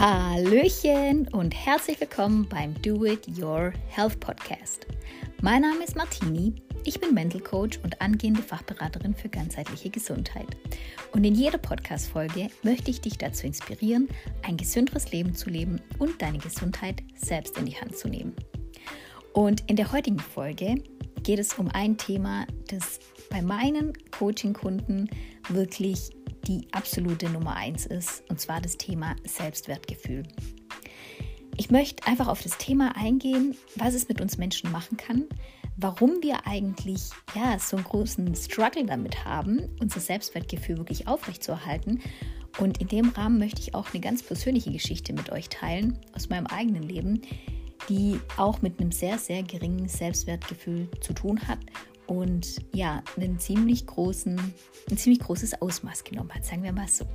Hallöchen und herzlich willkommen beim Do It Your Health Podcast. Mein Name ist Martini, ich bin Mental Coach und angehende Fachberaterin für ganzheitliche Gesundheit. Und in jeder Podcast-Folge möchte ich dich dazu inspirieren, ein gesünderes Leben zu leben und deine Gesundheit selbst in die Hand zu nehmen. Und in der heutigen Folge geht es um ein Thema, das bei meinen Coaching-Kunden wirklich die absolute Nummer eins ist, und zwar das Thema Selbstwertgefühl. Ich möchte einfach auf das Thema eingehen, was es mit uns Menschen machen kann, warum wir eigentlich ja, so einen großen Struggle damit haben, unser Selbstwertgefühl wirklich aufrechtzuerhalten. Und in dem Rahmen möchte ich auch eine ganz persönliche Geschichte mit euch teilen aus meinem eigenen Leben, die auch mit einem sehr, sehr geringen Selbstwertgefühl zu tun hat und ja, einen ziemlich großen, ein ziemlich großes Ausmaß genommen hat, sagen wir mal so.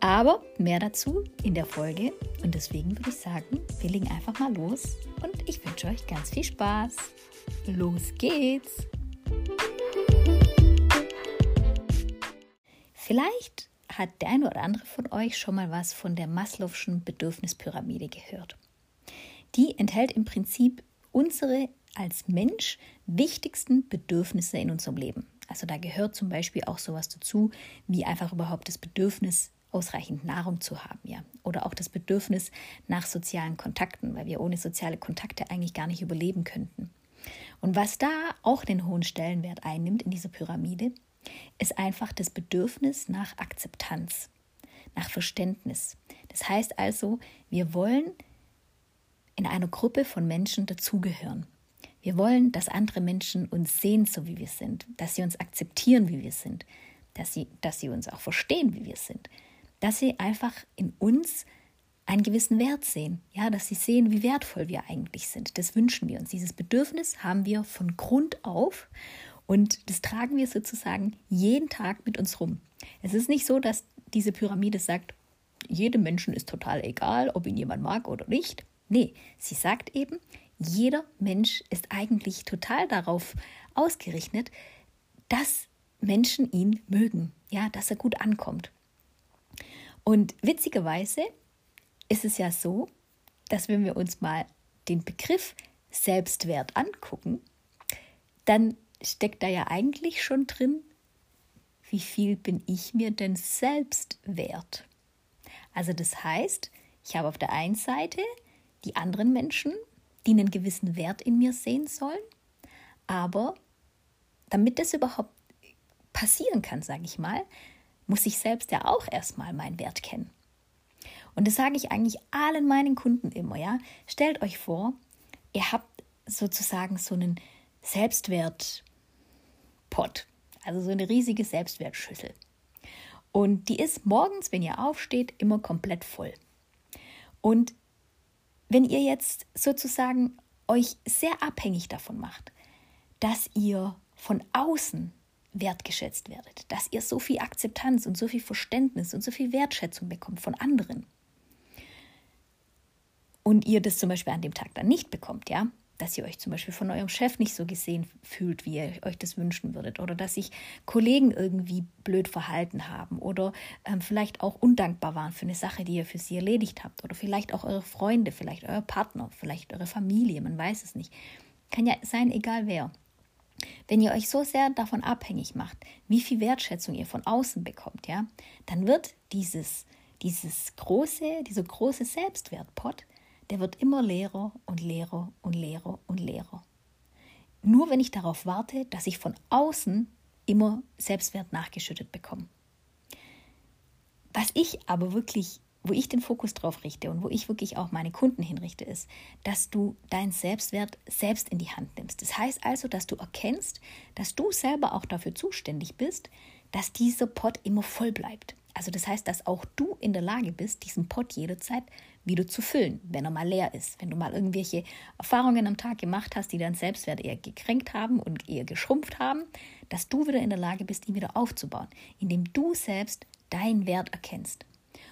Aber mehr dazu in der Folge und deswegen würde ich sagen, wir legen einfach mal los und ich wünsche euch ganz viel Spaß. Los geht's! Vielleicht hat der eine oder andere von euch schon mal was von der Maslow'schen Bedürfnispyramide gehört. Die enthält im Prinzip unsere als Mensch wichtigsten Bedürfnisse in unserem Leben. Also da gehört zum Beispiel auch sowas dazu, wie einfach überhaupt das Bedürfnis, ausreichend Nahrung zu haben, ja. Oder auch das Bedürfnis nach sozialen Kontakten, weil wir ohne soziale Kontakte eigentlich gar nicht überleben könnten. Und was da auch den hohen Stellenwert einnimmt in dieser Pyramide, ist einfach das Bedürfnis nach Akzeptanz, nach Verständnis. Das heißt also, wir wollen in einer Gruppe von Menschen dazugehören. Wir wollen, dass andere Menschen uns sehen, so wie wir sind, dass sie uns akzeptieren, wie wir sind, dass sie, dass sie uns auch verstehen, wie wir sind, dass sie einfach in uns einen gewissen Wert sehen, ja, dass sie sehen, wie wertvoll wir eigentlich sind. Das wünschen wir uns. Dieses Bedürfnis haben wir von Grund auf und das tragen wir sozusagen jeden Tag mit uns rum. Es ist nicht so, dass diese Pyramide sagt, jedem Menschen ist total egal, ob ihn jemand mag oder nicht. Nee, sie sagt eben, jeder Mensch ist eigentlich total darauf ausgerichtet, dass Menschen ihn mögen, ja, dass er gut ankommt. Und witzigerweise ist es ja so, dass wenn wir uns mal den Begriff Selbstwert angucken, dann steckt da ja eigentlich schon drin, wie viel bin ich mir denn selbst wert? Also das heißt, ich habe auf der einen Seite die anderen Menschen, die einen gewissen Wert in mir sehen sollen. Aber damit das überhaupt passieren kann, sage ich mal, muss ich selbst ja auch erstmal meinen Wert kennen. Und das sage ich eigentlich allen meinen Kunden immer, ja. Stellt euch vor, ihr habt sozusagen so einen Selbstwertpot, also so eine riesige Selbstwertschüssel. Und die ist morgens, wenn ihr aufsteht, immer komplett voll. Und wenn ihr jetzt sozusagen euch sehr abhängig davon macht, dass ihr von außen wertgeschätzt werdet, dass ihr so viel Akzeptanz und so viel Verständnis und so viel Wertschätzung bekommt von anderen und ihr das zum Beispiel an dem Tag dann nicht bekommt, ja, dass ihr euch zum Beispiel von eurem Chef nicht so gesehen fühlt, wie ihr euch das wünschen würdet, oder dass sich Kollegen irgendwie blöd verhalten haben oder ähm, vielleicht auch undankbar waren für eine Sache, die ihr für sie erledigt habt, oder vielleicht auch eure Freunde, vielleicht euer Partner, vielleicht eure Familie, man weiß es nicht. Kann ja sein, egal wer. Wenn ihr euch so sehr davon abhängig macht, wie viel Wertschätzung ihr von außen bekommt, ja, dann wird dieses, dieses große, dieser große Selbstwertpot der wird immer leerer und leerer und leerer und leerer. Nur wenn ich darauf warte, dass ich von außen immer Selbstwert nachgeschüttet bekomme. Was ich aber wirklich, wo ich den Fokus drauf richte und wo ich wirklich auch meine Kunden hinrichte, ist, dass du deinen Selbstwert selbst in die Hand nimmst. Das heißt also, dass du erkennst, dass du selber auch dafür zuständig bist, dass dieser Pot immer voll bleibt. Also das heißt, dass auch du in der Lage bist, diesen Pot jederzeit wieder zu füllen, wenn er mal leer ist. Wenn du mal irgendwelche Erfahrungen am Tag gemacht hast, die deinen Selbstwert eher gekränkt haben und eher geschrumpft haben, dass du wieder in der Lage bist, ihn wieder aufzubauen, indem du selbst deinen Wert erkennst.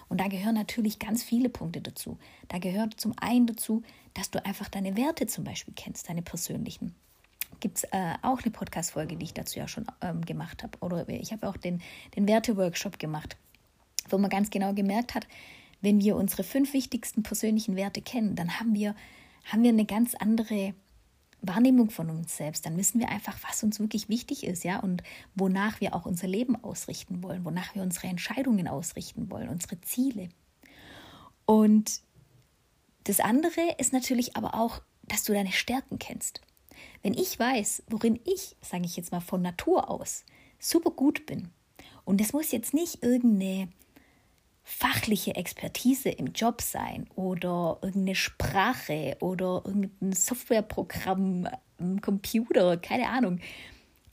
Und da gehören natürlich ganz viele Punkte dazu. Da gehört zum einen dazu, dass du einfach deine Werte zum Beispiel kennst, deine persönlichen gibt es äh, auch eine Podcast-Folge, die ich dazu ja schon ähm, gemacht habe. Oder ich habe auch den, den Werte-Workshop gemacht, wo man ganz genau gemerkt hat, wenn wir unsere fünf wichtigsten persönlichen Werte kennen, dann haben wir, haben wir eine ganz andere Wahrnehmung von uns selbst. Dann wissen wir einfach, was uns wirklich wichtig ist, ja, und wonach wir auch unser Leben ausrichten wollen, wonach wir unsere Entscheidungen ausrichten wollen, unsere Ziele. Und das andere ist natürlich aber auch, dass du deine Stärken kennst. Wenn ich weiß, worin ich, sage ich jetzt mal von Natur aus, super gut bin, und das muss jetzt nicht irgendeine fachliche Expertise im Job sein oder irgendeine Sprache oder irgendein Softwareprogramm im Computer, keine Ahnung.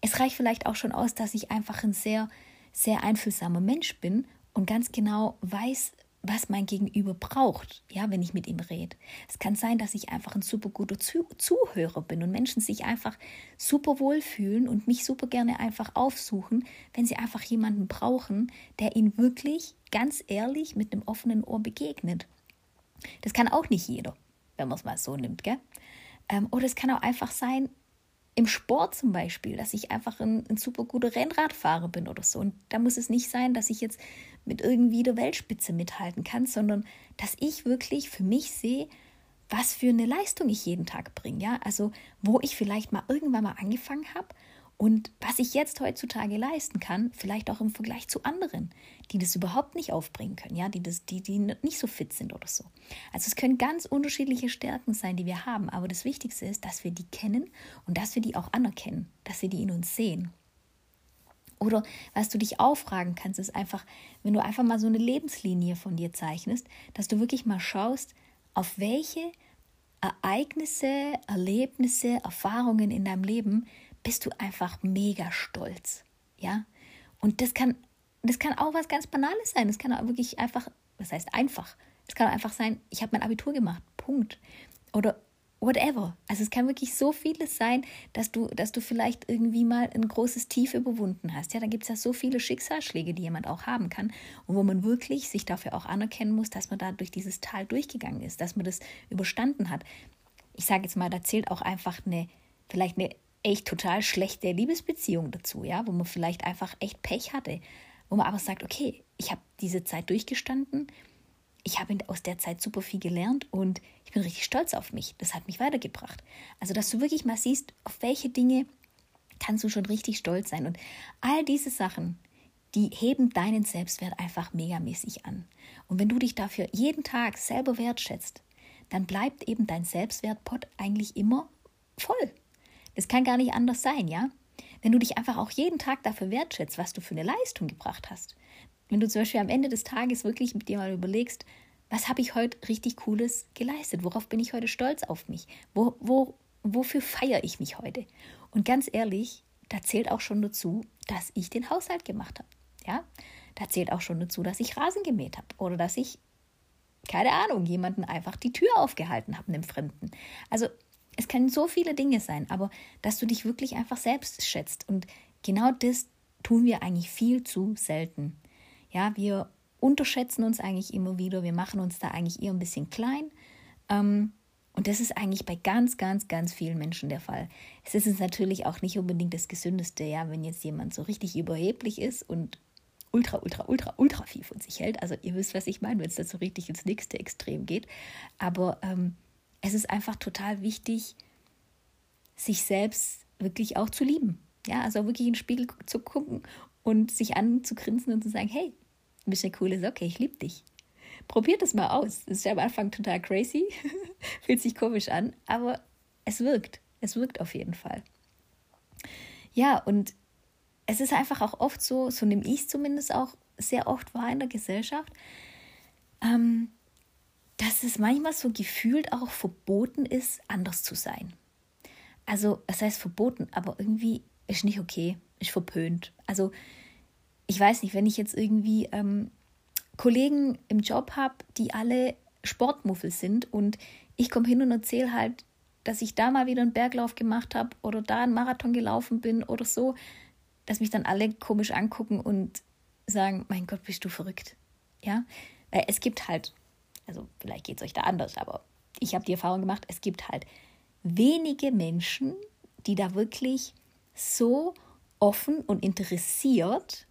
Es reicht vielleicht auch schon aus, dass ich einfach ein sehr, sehr einfühlsamer Mensch bin und ganz genau weiß, was mein Gegenüber braucht, ja, wenn ich mit ihm rede. Es kann sein, dass ich einfach ein super guter Zuh Zuhörer bin und Menschen sich einfach super wohlfühlen und mich super gerne einfach aufsuchen, wenn sie einfach jemanden brauchen, der ihnen wirklich ganz ehrlich mit einem offenen Ohr begegnet. Das kann auch nicht jeder, wenn man es mal so nimmt, gell? Ähm, oder es kann auch einfach sein, im Sport zum Beispiel, dass ich einfach ein, ein, super guter Rennradfahrer bin oder so. Und da muss es nicht sein, dass ich jetzt mit irgendwie der Weltspitze mithalten kann, sondern dass ich wirklich für mich sehe, was für eine Leistung ich jeden Tag bringe. Ja? Also wo ich vielleicht mal irgendwann mal angefangen habe und was ich jetzt heutzutage leisten kann, vielleicht auch im Vergleich zu anderen, die das überhaupt nicht aufbringen können, ja, die, das, die, die nicht so fit sind oder so. Also es können ganz unterschiedliche Stärken sein, die wir haben, aber das Wichtigste ist, dass wir die kennen und dass wir die auch anerkennen, dass wir die in uns sehen. Oder was du dich auch fragen kannst, ist einfach, wenn du einfach mal so eine Lebenslinie von dir zeichnest, dass du wirklich mal schaust, auf welche Ereignisse, Erlebnisse, Erfahrungen in deinem Leben bist du einfach mega stolz. Ja? Und das kann, das kann auch was ganz Banales sein. Das kann auch wirklich einfach, was heißt einfach? Es kann auch einfach sein, ich habe mein Abitur gemacht. Punkt. Oder whatever. Also es kann wirklich so vieles sein, dass du, dass du vielleicht irgendwie mal ein großes Tief überwunden hast. Ja, da gibt es ja so viele Schicksalsschläge, die jemand auch haben kann und wo man wirklich sich dafür auch anerkennen muss, dass man da durch dieses Tal durchgegangen ist, dass man das überstanden hat. Ich sage jetzt mal, da zählt auch einfach eine, vielleicht eine echt total schlechte Liebesbeziehung dazu, ja, wo man vielleicht einfach echt Pech hatte, wo man aber sagt, okay, ich habe diese Zeit durchgestanden, ich habe aus der Zeit super viel gelernt und ich bin richtig stolz auf mich. Das hat mich weitergebracht. Also, dass du wirklich mal siehst, auf welche Dinge kannst du schon richtig stolz sein. Und all diese Sachen, die heben deinen Selbstwert einfach megamäßig an. Und wenn du dich dafür jeden Tag selber wertschätzt, dann bleibt eben dein Selbstwertpot eigentlich immer voll. Das kann gar nicht anders sein, ja? Wenn du dich einfach auch jeden Tag dafür wertschätzt, was du für eine Leistung gebracht hast. Wenn du zum Beispiel am Ende des Tages wirklich mit dir mal überlegst, was habe ich heute richtig Cooles geleistet? Worauf bin ich heute stolz auf mich? Wo, wo, wofür feiere ich mich heute? Und ganz ehrlich, da zählt auch schon dazu, dass ich den Haushalt gemacht habe. Ja, da zählt auch schon dazu, dass ich Rasen gemäht habe oder dass ich, keine Ahnung, jemanden einfach die Tür aufgehalten habe, einem Fremden. Also es können so viele Dinge sein, aber dass du dich wirklich einfach selbst schätzt. Und genau das tun wir eigentlich viel zu selten. Ja, wir unterschätzen uns eigentlich immer wieder, wir machen uns da eigentlich eher ein bisschen klein. Ähm, und das ist eigentlich bei ganz, ganz, ganz vielen Menschen der Fall. Es ist natürlich auch nicht unbedingt das Gesündeste, ja, wenn jetzt jemand so richtig überheblich ist und ultra, ultra, ultra, ultra viel von sich hält. Also ihr wisst, was ich meine, wenn es da so richtig ins nächste Extrem geht. Aber ähm, es ist einfach total wichtig, sich selbst wirklich auch zu lieben. Ja, also wirklich in den Spiegel zu gucken und sich anzugrinsen und zu sagen, hey, bist eine coole Socke, ich liebe dich. Probiert das mal aus. Das ist ja am Anfang total crazy, fühlt sich komisch an, aber es wirkt. Es wirkt auf jeden Fall. Ja, und es ist einfach auch oft so, so nehme ich es zumindest auch sehr oft wahr in der Gesellschaft, ähm, dass es manchmal so gefühlt auch verboten ist, anders zu sein. Also, das heißt verboten, aber irgendwie ist nicht okay, ist verpönt. Also, ich weiß nicht, wenn ich jetzt irgendwie ähm, Kollegen im Job habe, die alle Sportmuffel sind und ich komme hin und erzähle halt, dass ich da mal wieder einen Berglauf gemacht habe oder da einen Marathon gelaufen bin oder so, dass mich dann alle komisch angucken und sagen, mein Gott, bist du verrückt. Ja, weil es gibt halt also vielleicht geht es euch da anders, aber ich habe die Erfahrung gemacht, es gibt halt wenige Menschen, die da wirklich so offen und interessiert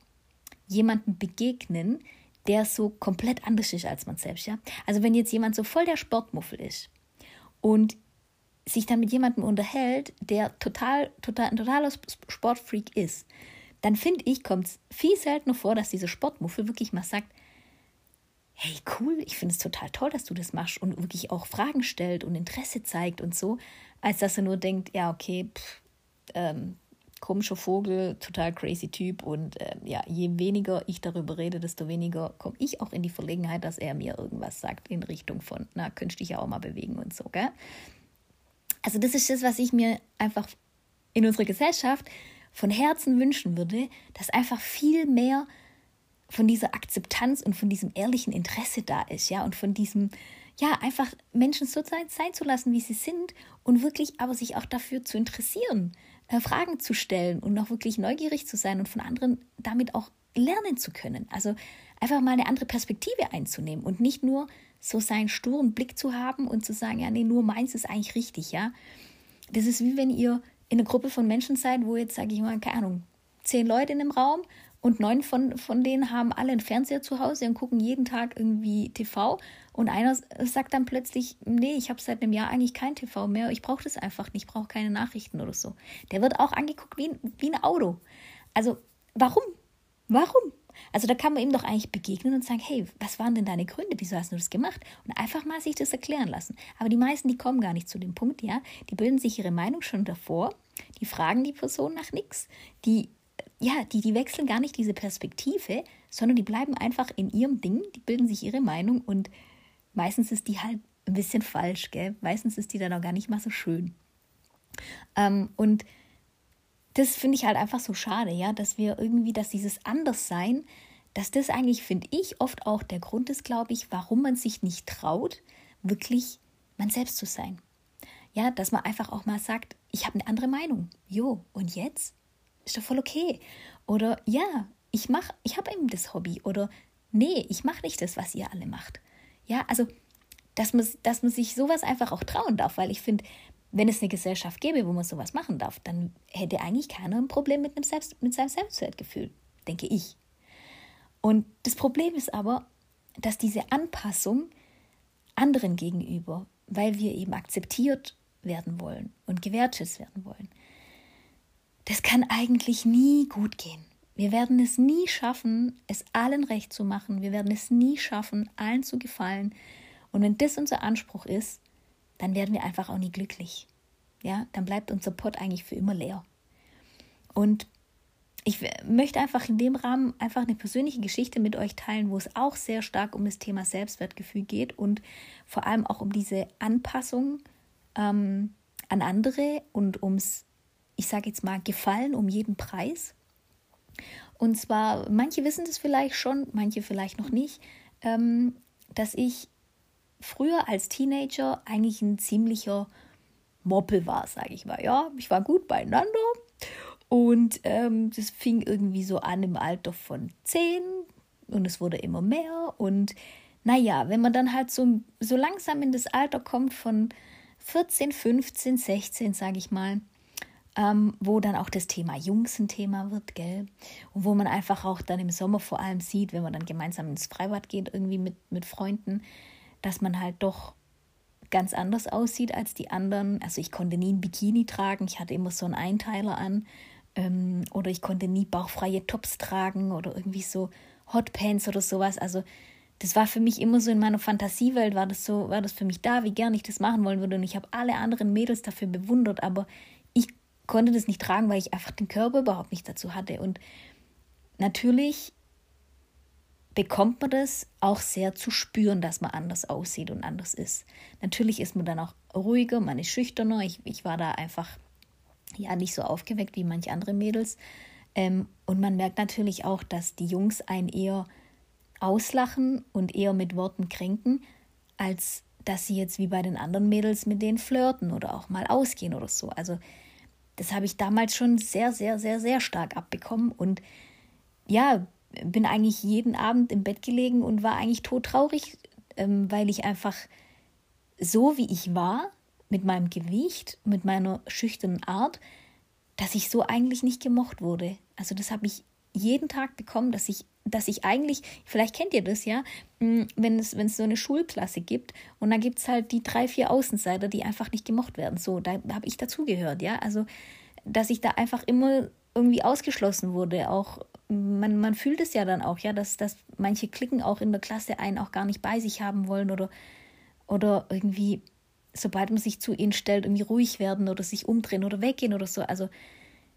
jemanden begegnen, der so komplett anders ist als man selbst, ja. Also wenn jetzt jemand so voll der Sportmuffel ist und sich dann mit jemandem unterhält, der total, total, ein totaler Sportfreak ist, dann finde ich, kommt es viel seltener vor, dass dieser Sportmuffel wirklich mal sagt, hey, cool, ich finde es total toll, dass du das machst und wirklich auch Fragen stellt und Interesse zeigt und so, als dass er nur denkt, ja, okay, pff, ähm, komischer Vogel, total crazy Typ und äh, ja, je weniger ich darüber rede, desto weniger komme ich auch in die Verlegenheit, dass er mir irgendwas sagt in Richtung von, na, könntest dich ja auch mal bewegen und so, gell? Also das ist das, was ich mir einfach in unserer Gesellschaft von Herzen wünschen würde, dass einfach viel mehr von dieser Akzeptanz und von diesem ehrlichen Interesse da ist, ja, und von diesem, ja, einfach Menschen so sein, sein zu lassen, wie sie sind und wirklich aber sich auch dafür zu interessieren, Fragen zu stellen und auch wirklich neugierig zu sein und von anderen damit auch lernen zu können. Also einfach mal eine andere Perspektive einzunehmen und nicht nur so seinen sturen Blick zu haben und zu sagen, ja, nee, nur meins ist eigentlich richtig, ja. Das ist wie wenn ihr in einer Gruppe von Menschen seid, wo jetzt, sage ich mal, keine Ahnung, zehn Leute in einem Raum und neun von, von denen haben alle einen Fernseher zu Hause und gucken jeden Tag irgendwie TV. Und einer sagt dann plötzlich, nee, ich habe seit einem Jahr eigentlich kein TV mehr, ich brauche das einfach nicht, ich brauche keine Nachrichten oder so. Der wird auch angeguckt wie, wie ein Auto. Also warum? Warum? Also da kann man ihm doch eigentlich begegnen und sagen, hey, was waren denn deine Gründe? Wieso hast du das gemacht? Und einfach mal sich das erklären lassen. Aber die meisten, die kommen gar nicht zu dem Punkt, ja. Die bilden sich ihre Meinung schon davor, die fragen die Person nach nichts, die ja, die, die wechseln gar nicht diese Perspektive, sondern die bleiben einfach in ihrem Ding, die bilden sich ihre Meinung und meistens ist die halt ein bisschen falsch, gell? Meistens ist die dann auch gar nicht mal so schön. Ähm, und das finde ich halt einfach so schade, ja, dass wir irgendwie, dass dieses Anderssein, dass das eigentlich, finde ich, oft auch der Grund ist, glaube ich, warum man sich nicht traut, wirklich man selbst zu sein. Ja, dass man einfach auch mal sagt, ich habe eine andere Meinung. Jo, und jetzt? Ist doch voll okay. Oder ja, ich mach, ich habe eben das Hobby. Oder nee, ich mache nicht das, was ihr alle macht. Ja, also dass man, dass man sich sowas einfach auch trauen darf, weil ich finde, wenn es eine Gesellschaft gäbe, wo man sowas machen darf, dann hätte eigentlich keiner ein Problem mit, einem Selbst, mit seinem Selbstwertgefühl, denke ich. Und das Problem ist aber, dass diese Anpassung anderen gegenüber, weil wir eben akzeptiert werden wollen und gewertschätzt werden wollen, das kann eigentlich nie gut gehen. Wir werden es nie schaffen, es allen recht zu machen. Wir werden es nie schaffen, allen zu gefallen. Und wenn das unser Anspruch ist, dann werden wir einfach auch nie glücklich. Ja, dann bleibt unser Pott eigentlich für immer leer. Und ich möchte einfach in dem Rahmen einfach eine persönliche Geschichte mit euch teilen, wo es auch sehr stark um das Thema Selbstwertgefühl geht und vor allem auch um diese Anpassung ähm, an andere und ums ich sage jetzt mal, gefallen um jeden Preis. Und zwar, manche wissen das vielleicht schon, manche vielleicht noch nicht, ähm, dass ich früher als Teenager eigentlich ein ziemlicher Moppel war, sage ich mal. Ja, ich war gut beieinander und ähm, das fing irgendwie so an im Alter von zehn und es wurde immer mehr. Und naja, wenn man dann halt so, so langsam in das Alter kommt von 14, 15, 16, sage ich mal, ähm, wo dann auch das Thema Jungs ein Thema wird, gell? Und wo man einfach auch dann im Sommer vor allem sieht, wenn man dann gemeinsam ins Freibad geht, irgendwie mit, mit Freunden, dass man halt doch ganz anders aussieht als die anderen. Also ich konnte nie ein Bikini tragen, ich hatte immer so einen Einteiler an. Ähm, oder ich konnte nie bauchfreie Tops tragen oder irgendwie so Hotpants oder sowas. Also das war für mich immer so in meiner Fantasiewelt, war das so, war das für mich da, wie gern ich das machen wollen würde. Und ich habe alle anderen Mädels dafür bewundert, aber konnte das nicht tragen, weil ich einfach den Körper überhaupt nicht dazu hatte. Und natürlich bekommt man das auch sehr zu spüren, dass man anders aussieht und anders ist. Natürlich ist man dann auch ruhiger, man ist schüchterner. Ich, ich war da einfach ja nicht so aufgeweckt wie manche andere Mädels. Ähm, und man merkt natürlich auch, dass die Jungs einen eher auslachen und eher mit Worten kränken, als dass sie jetzt wie bei den anderen Mädels mit denen flirten oder auch mal ausgehen oder so. Also das habe ich damals schon sehr, sehr, sehr, sehr stark abbekommen und ja, bin eigentlich jeden Abend im Bett gelegen und war eigentlich todtraurig, ähm, weil ich einfach so wie ich war, mit meinem Gewicht, mit meiner schüchternen Art, dass ich so eigentlich nicht gemocht wurde. Also das habe ich jeden Tag bekommen, dass ich, dass ich eigentlich, vielleicht kennt ihr das ja, hm, wenn es, wenn es so eine Schulklasse gibt und da gibt es halt die drei, vier Außenseiter, die einfach nicht gemocht werden. So, da habe ich dazugehört, ja. Also, dass ich da einfach immer irgendwie ausgeschlossen wurde. Auch man, man fühlt es ja dann auch, ja, dass, dass manche Klicken auch in der Klasse einen auch gar nicht bei sich haben wollen oder, oder irgendwie, sobald man sich zu ihnen stellt, irgendwie ruhig werden oder sich umdrehen oder weggehen oder so. Also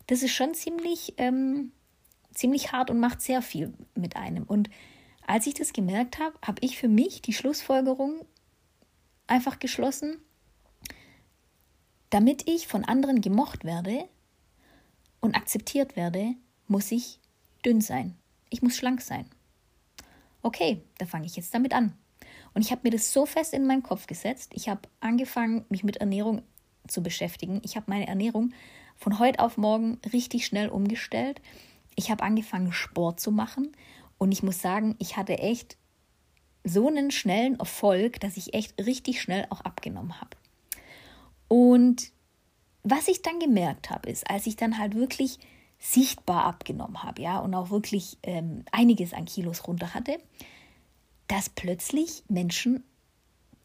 das ist schon ziemlich, ähm, ziemlich hart und macht sehr viel mit einem. Und als ich das gemerkt habe, habe ich für mich die Schlussfolgerung einfach geschlossen, damit ich von anderen gemocht werde und akzeptiert werde, muss ich dünn sein. Ich muss schlank sein. Okay, da fange ich jetzt damit an. Und ich habe mir das so fest in meinen Kopf gesetzt. Ich habe angefangen, mich mit Ernährung zu beschäftigen. Ich habe meine Ernährung von heute auf morgen richtig schnell umgestellt. Ich habe angefangen, Sport zu machen. Und ich muss sagen, ich hatte echt so einen schnellen Erfolg, dass ich echt richtig schnell auch abgenommen habe. Und was ich dann gemerkt habe, ist, als ich dann halt wirklich sichtbar abgenommen habe, ja, und auch wirklich ähm, einiges an Kilos runter hatte, dass plötzlich Menschen,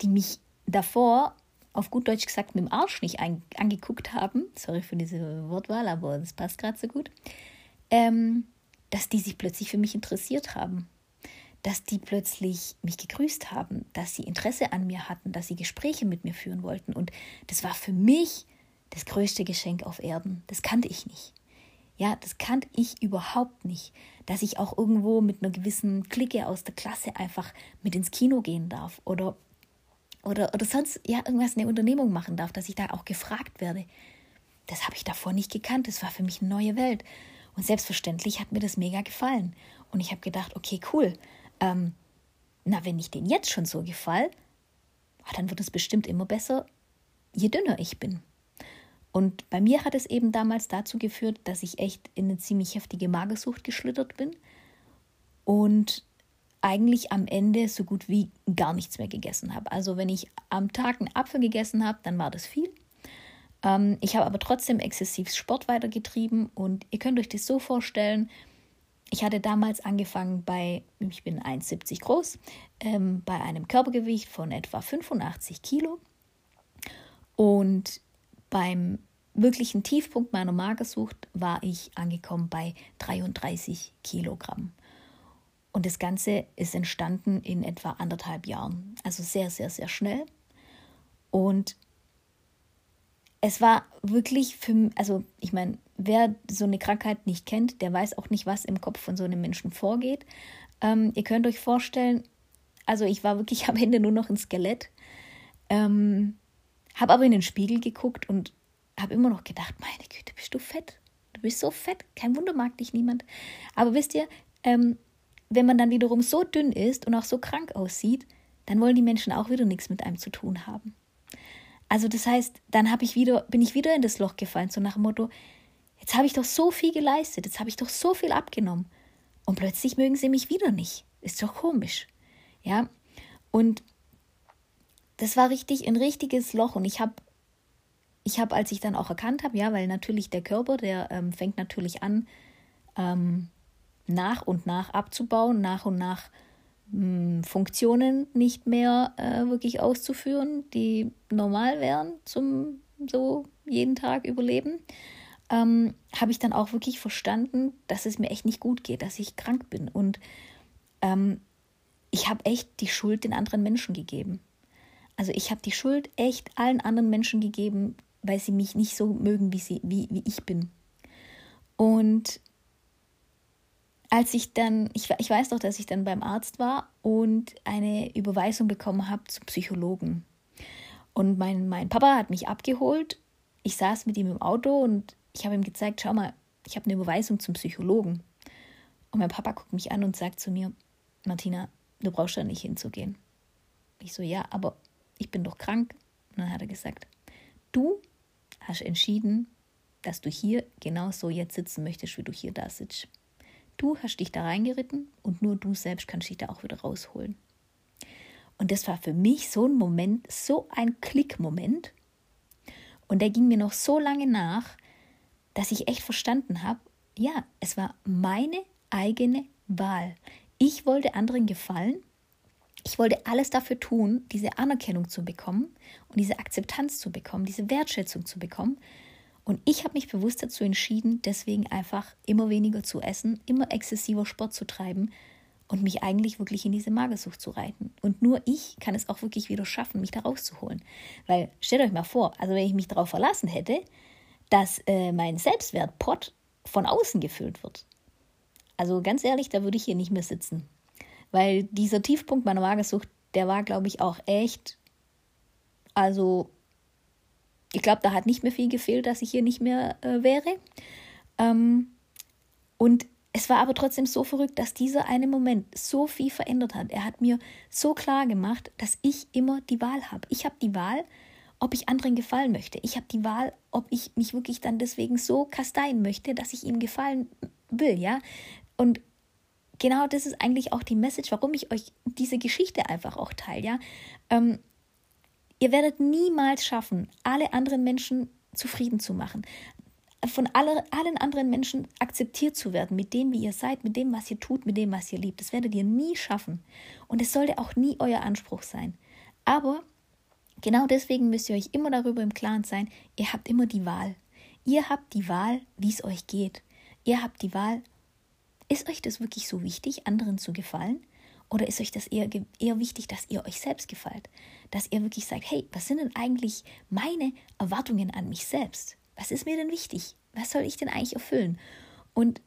die mich davor auf gut Deutsch gesagt mit dem Arsch nicht angeguckt haben, sorry für diese Wortwahl, aber das passt gerade so gut, ähm, dass die sich plötzlich für mich interessiert haben, dass die plötzlich mich gegrüßt haben, dass sie Interesse an mir hatten, dass sie Gespräche mit mir führen wollten. Und das war für mich das größte Geschenk auf Erden. Das kannte ich nicht. Ja, das kannte ich überhaupt nicht, dass ich auch irgendwo mit einer gewissen Clique aus der Klasse einfach mit ins Kino gehen darf oder, oder, oder sonst ja, irgendwas in der Unternehmung machen darf, dass ich da auch gefragt werde. Das habe ich davor nicht gekannt. Das war für mich eine neue Welt. Und selbstverständlich hat mir das mega gefallen. Und ich habe gedacht, okay, cool. Ähm, na, wenn ich denen jetzt schon so gefall, dann wird es bestimmt immer besser, je dünner ich bin. Und bei mir hat es eben damals dazu geführt, dass ich echt in eine ziemlich heftige Magersucht geschlittert bin und eigentlich am Ende so gut wie gar nichts mehr gegessen habe. Also wenn ich am Tag einen Apfel gegessen habe, dann war das viel. Ähm, ich habe aber trotzdem exzessiv Sport weitergetrieben und ihr könnt euch das so vorstellen, ich hatte damals angefangen bei, ich bin 1,70 groß, ähm, bei einem Körpergewicht von etwa 85 Kilo. Und beim wirklichen Tiefpunkt meiner Magersucht war ich angekommen bei 33 Kilogramm. Und das Ganze ist entstanden in etwa anderthalb Jahren. Also sehr, sehr, sehr schnell. Und es war wirklich für mich, also ich meine, wer so eine Krankheit nicht kennt, der weiß auch nicht, was im Kopf von so einem Menschen vorgeht. Ähm, ihr könnt euch vorstellen, also ich war wirklich am Ende nur noch ein Skelett. Ähm, habe aber in den Spiegel geguckt und habe immer noch gedacht, meine Güte, bist du fett? Du bist so fett, kein Wunder mag dich niemand. Aber wisst ihr, ähm, wenn man dann wiederum so dünn ist und auch so krank aussieht, dann wollen die Menschen auch wieder nichts mit einem zu tun haben. Also das heißt, dann ich wieder, bin ich wieder in das Loch gefallen, so nach dem Motto, jetzt habe ich doch so viel geleistet, jetzt habe ich doch so viel abgenommen und plötzlich mögen sie mich wieder nicht. Ist doch komisch. Ja? Und das war richtig ein richtiges Loch und ich habe ich habe, als ich dann auch erkannt habe, ja, weil natürlich der Körper, der ähm, fängt natürlich an, ähm, nach und nach abzubauen, nach und nach Funktionen nicht mehr äh, wirklich auszuführen, die normal wären zum so jeden Tag überleben, ähm, habe ich dann auch wirklich verstanden, dass es mir echt nicht gut geht, dass ich krank bin. Und ähm, ich habe echt die Schuld den anderen Menschen gegeben. Also ich habe die Schuld echt allen anderen Menschen gegeben, weil sie mich nicht so mögen, wie, sie, wie, wie ich bin. Und als ich dann, ich, ich weiß doch, dass ich dann beim Arzt war und eine Überweisung bekommen habe zum Psychologen. Und mein, mein Papa hat mich abgeholt. Ich saß mit ihm im Auto und ich habe ihm gezeigt, schau mal, ich habe eine Überweisung zum Psychologen. Und mein Papa guckt mich an und sagt zu mir, Martina, du brauchst da nicht hinzugehen. Ich so, ja, aber ich bin doch krank. Und dann hat er gesagt, du hast entschieden, dass du hier genau so jetzt sitzen möchtest, wie du hier da sitzt. Du hast dich da reingeritten und nur du selbst kannst dich da auch wieder rausholen. Und das war für mich so ein Moment, so ein Klickmoment. Und der ging mir noch so lange nach, dass ich echt verstanden habe, ja, es war meine eigene Wahl. Ich wollte anderen gefallen. Ich wollte alles dafür tun, diese Anerkennung zu bekommen und diese Akzeptanz zu bekommen, diese Wertschätzung zu bekommen. Und ich habe mich bewusst dazu entschieden, deswegen einfach immer weniger zu essen, immer exzessiver Sport zu treiben und mich eigentlich wirklich in diese Magersucht zu reiten. Und nur ich kann es auch wirklich wieder schaffen, mich da rauszuholen. Weil stellt euch mal vor, also wenn ich mich darauf verlassen hätte, dass äh, mein Selbstwertpot von außen gefüllt wird. Also ganz ehrlich, da würde ich hier nicht mehr sitzen. Weil dieser Tiefpunkt meiner Magersucht, der war, glaube ich, auch echt, also ich glaube, da hat nicht mehr viel gefehlt, dass ich hier nicht mehr äh, wäre. Ähm, und es war aber trotzdem so verrückt, dass dieser eine Moment so viel verändert hat. Er hat mir so klar gemacht, dass ich immer die Wahl habe. Ich habe die Wahl, ob ich anderen gefallen möchte. Ich habe die Wahl, ob ich mich wirklich dann deswegen so kasteien möchte, dass ich ihm gefallen will, ja. Und genau das ist eigentlich auch die Message, warum ich euch diese Geschichte einfach auch teile, ja. Ähm, Ihr werdet niemals schaffen, alle anderen Menschen zufrieden zu machen, von alle, allen anderen Menschen akzeptiert zu werden, mit dem, wie ihr seid, mit dem, was ihr tut, mit dem, was ihr liebt. Das werdet ihr nie schaffen. Und es sollte auch nie euer Anspruch sein. Aber genau deswegen müsst ihr euch immer darüber im Klaren sein, ihr habt immer die Wahl. Ihr habt die Wahl, wie es euch geht. Ihr habt die Wahl, ist euch das wirklich so wichtig, anderen zu gefallen? Oder ist euch das eher, eher wichtig, dass ihr euch selbst gefällt? Dass ihr wirklich sagt, hey, was sind denn eigentlich meine Erwartungen an mich selbst? Was ist mir denn wichtig? Was soll ich denn eigentlich erfüllen? Und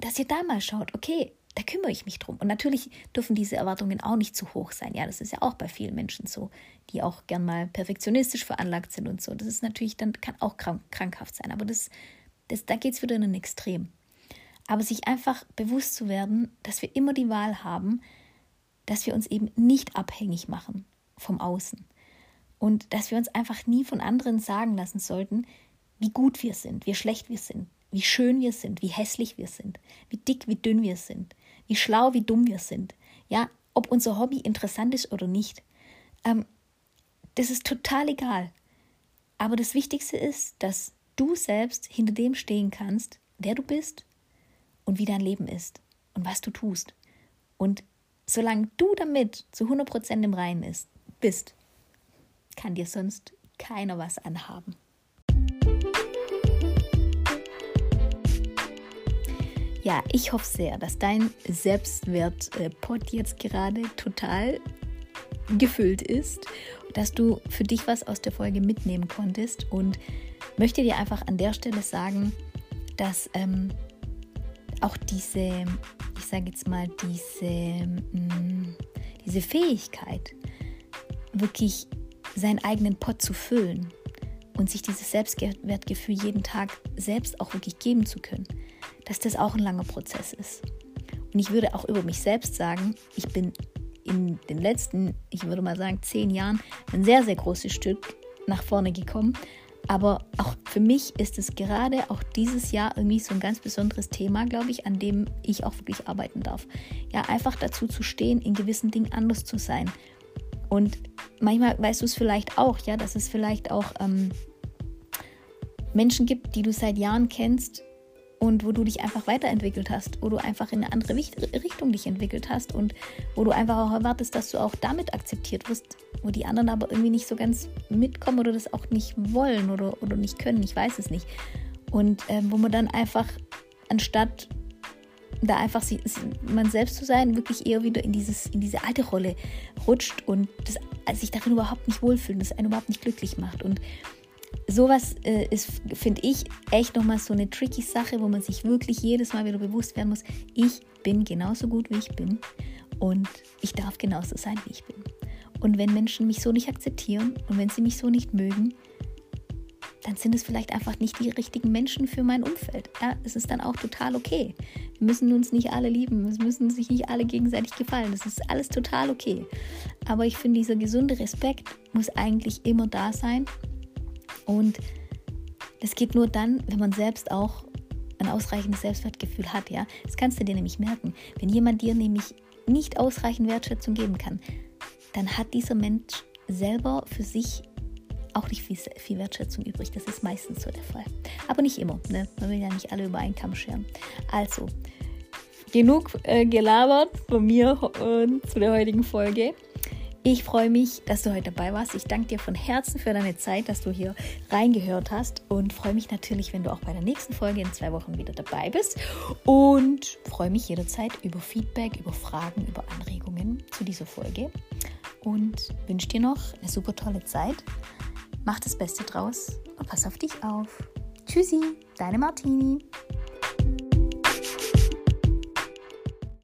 dass ihr da mal schaut, okay, da kümmere ich mich drum. Und natürlich dürfen diese Erwartungen auch nicht zu hoch sein. Ja, das ist ja auch bei vielen Menschen so, die auch gern mal perfektionistisch veranlagt sind und so. Das ist natürlich dann, kann auch krank, krankhaft sein. Aber das, das, da geht es wieder in ein Extrem. Aber sich einfach bewusst zu werden, dass wir immer die Wahl haben, dass wir uns eben nicht abhängig machen vom Außen und dass wir uns einfach nie von anderen sagen lassen sollten, wie gut wir sind, wie schlecht wir sind, wie schön wir sind, wie hässlich wir sind, wie dick, wie dünn wir sind, wie schlau, wie dumm wir sind. Ja, ob unser Hobby interessant ist oder nicht. Ähm, das ist total egal. Aber das Wichtigste ist, dass du selbst hinter dem stehen kannst, wer du bist und wie dein Leben ist und was du tust. Und solange du damit zu 100% im Reinen ist, bist, kann dir sonst keiner was anhaben. Ja, ich hoffe sehr, dass dein Selbstwertpot jetzt gerade total gefüllt ist, dass du für dich was aus der Folge mitnehmen konntest und möchte dir einfach an der Stelle sagen, dass ähm, auch diese ich sage jetzt mal, diese, mm, diese Fähigkeit, wirklich seinen eigenen Pott zu füllen und sich dieses Selbstwertgefühl jeden Tag selbst auch wirklich geben zu können, dass das auch ein langer Prozess ist. Und ich würde auch über mich selbst sagen, ich bin in den letzten, ich würde mal sagen, zehn Jahren ein sehr, sehr großes Stück nach vorne gekommen. Aber auch für mich ist es gerade auch dieses Jahr irgendwie so ein ganz besonderes Thema, glaube ich, an dem ich auch wirklich arbeiten darf. Ja, einfach dazu zu stehen, in gewissen Dingen anders zu sein. Und manchmal weißt du es vielleicht auch, ja, dass es vielleicht auch ähm, Menschen gibt, die du seit Jahren kennst, und wo du dich einfach weiterentwickelt hast, wo du einfach in eine andere Richtung dich entwickelt hast und wo du einfach auch erwartest, dass du auch damit akzeptiert wirst, wo die anderen aber irgendwie nicht so ganz mitkommen oder das auch nicht wollen oder, oder nicht können, ich weiß es nicht. Und äh, wo man dann einfach, anstatt da einfach man selbst zu sein, wirklich eher wieder in, dieses, in diese alte Rolle rutscht und das, also sich darin überhaupt nicht wohlfühlen, das einen überhaupt nicht glücklich macht. Und sowas äh, ist, finde ich, echt nochmal so eine tricky Sache, wo man sich wirklich jedes Mal wieder bewusst werden muss, ich bin genauso gut, wie ich bin und ich darf genauso sein, wie ich bin. Und wenn Menschen mich so nicht akzeptieren und wenn sie mich so nicht mögen, dann sind es vielleicht einfach nicht die richtigen Menschen für mein Umfeld. Ja, es ist dann auch total okay. Wir müssen uns nicht alle lieben, es müssen sich nicht alle gegenseitig gefallen. Das ist alles total okay. Aber ich finde, dieser gesunde Respekt muss eigentlich immer da sein und das geht nur dann, wenn man selbst auch ein ausreichendes Selbstwertgefühl hat, ja. Das kannst du dir nämlich merken. Wenn jemand dir nämlich nicht ausreichend Wertschätzung geben kann, dann hat dieser Mensch selber für sich auch nicht viel, viel Wertschätzung übrig. Das ist meistens so der Fall. Aber nicht immer. Ne? Man will ja nicht alle über einen Kamm scheren. Also, genug äh, gelabert von mir äh, zu der heutigen Folge. Ich freue mich, dass du heute dabei warst. Ich danke dir von Herzen für deine Zeit, dass du hier reingehört hast und freue mich natürlich, wenn du auch bei der nächsten Folge in zwei Wochen wieder dabei bist und freue mich jederzeit über Feedback, über Fragen, über Anregungen zu dieser Folge und wünsche dir noch eine super tolle Zeit. Mach das Beste draus und pass auf dich auf. Tschüssi, deine Martini.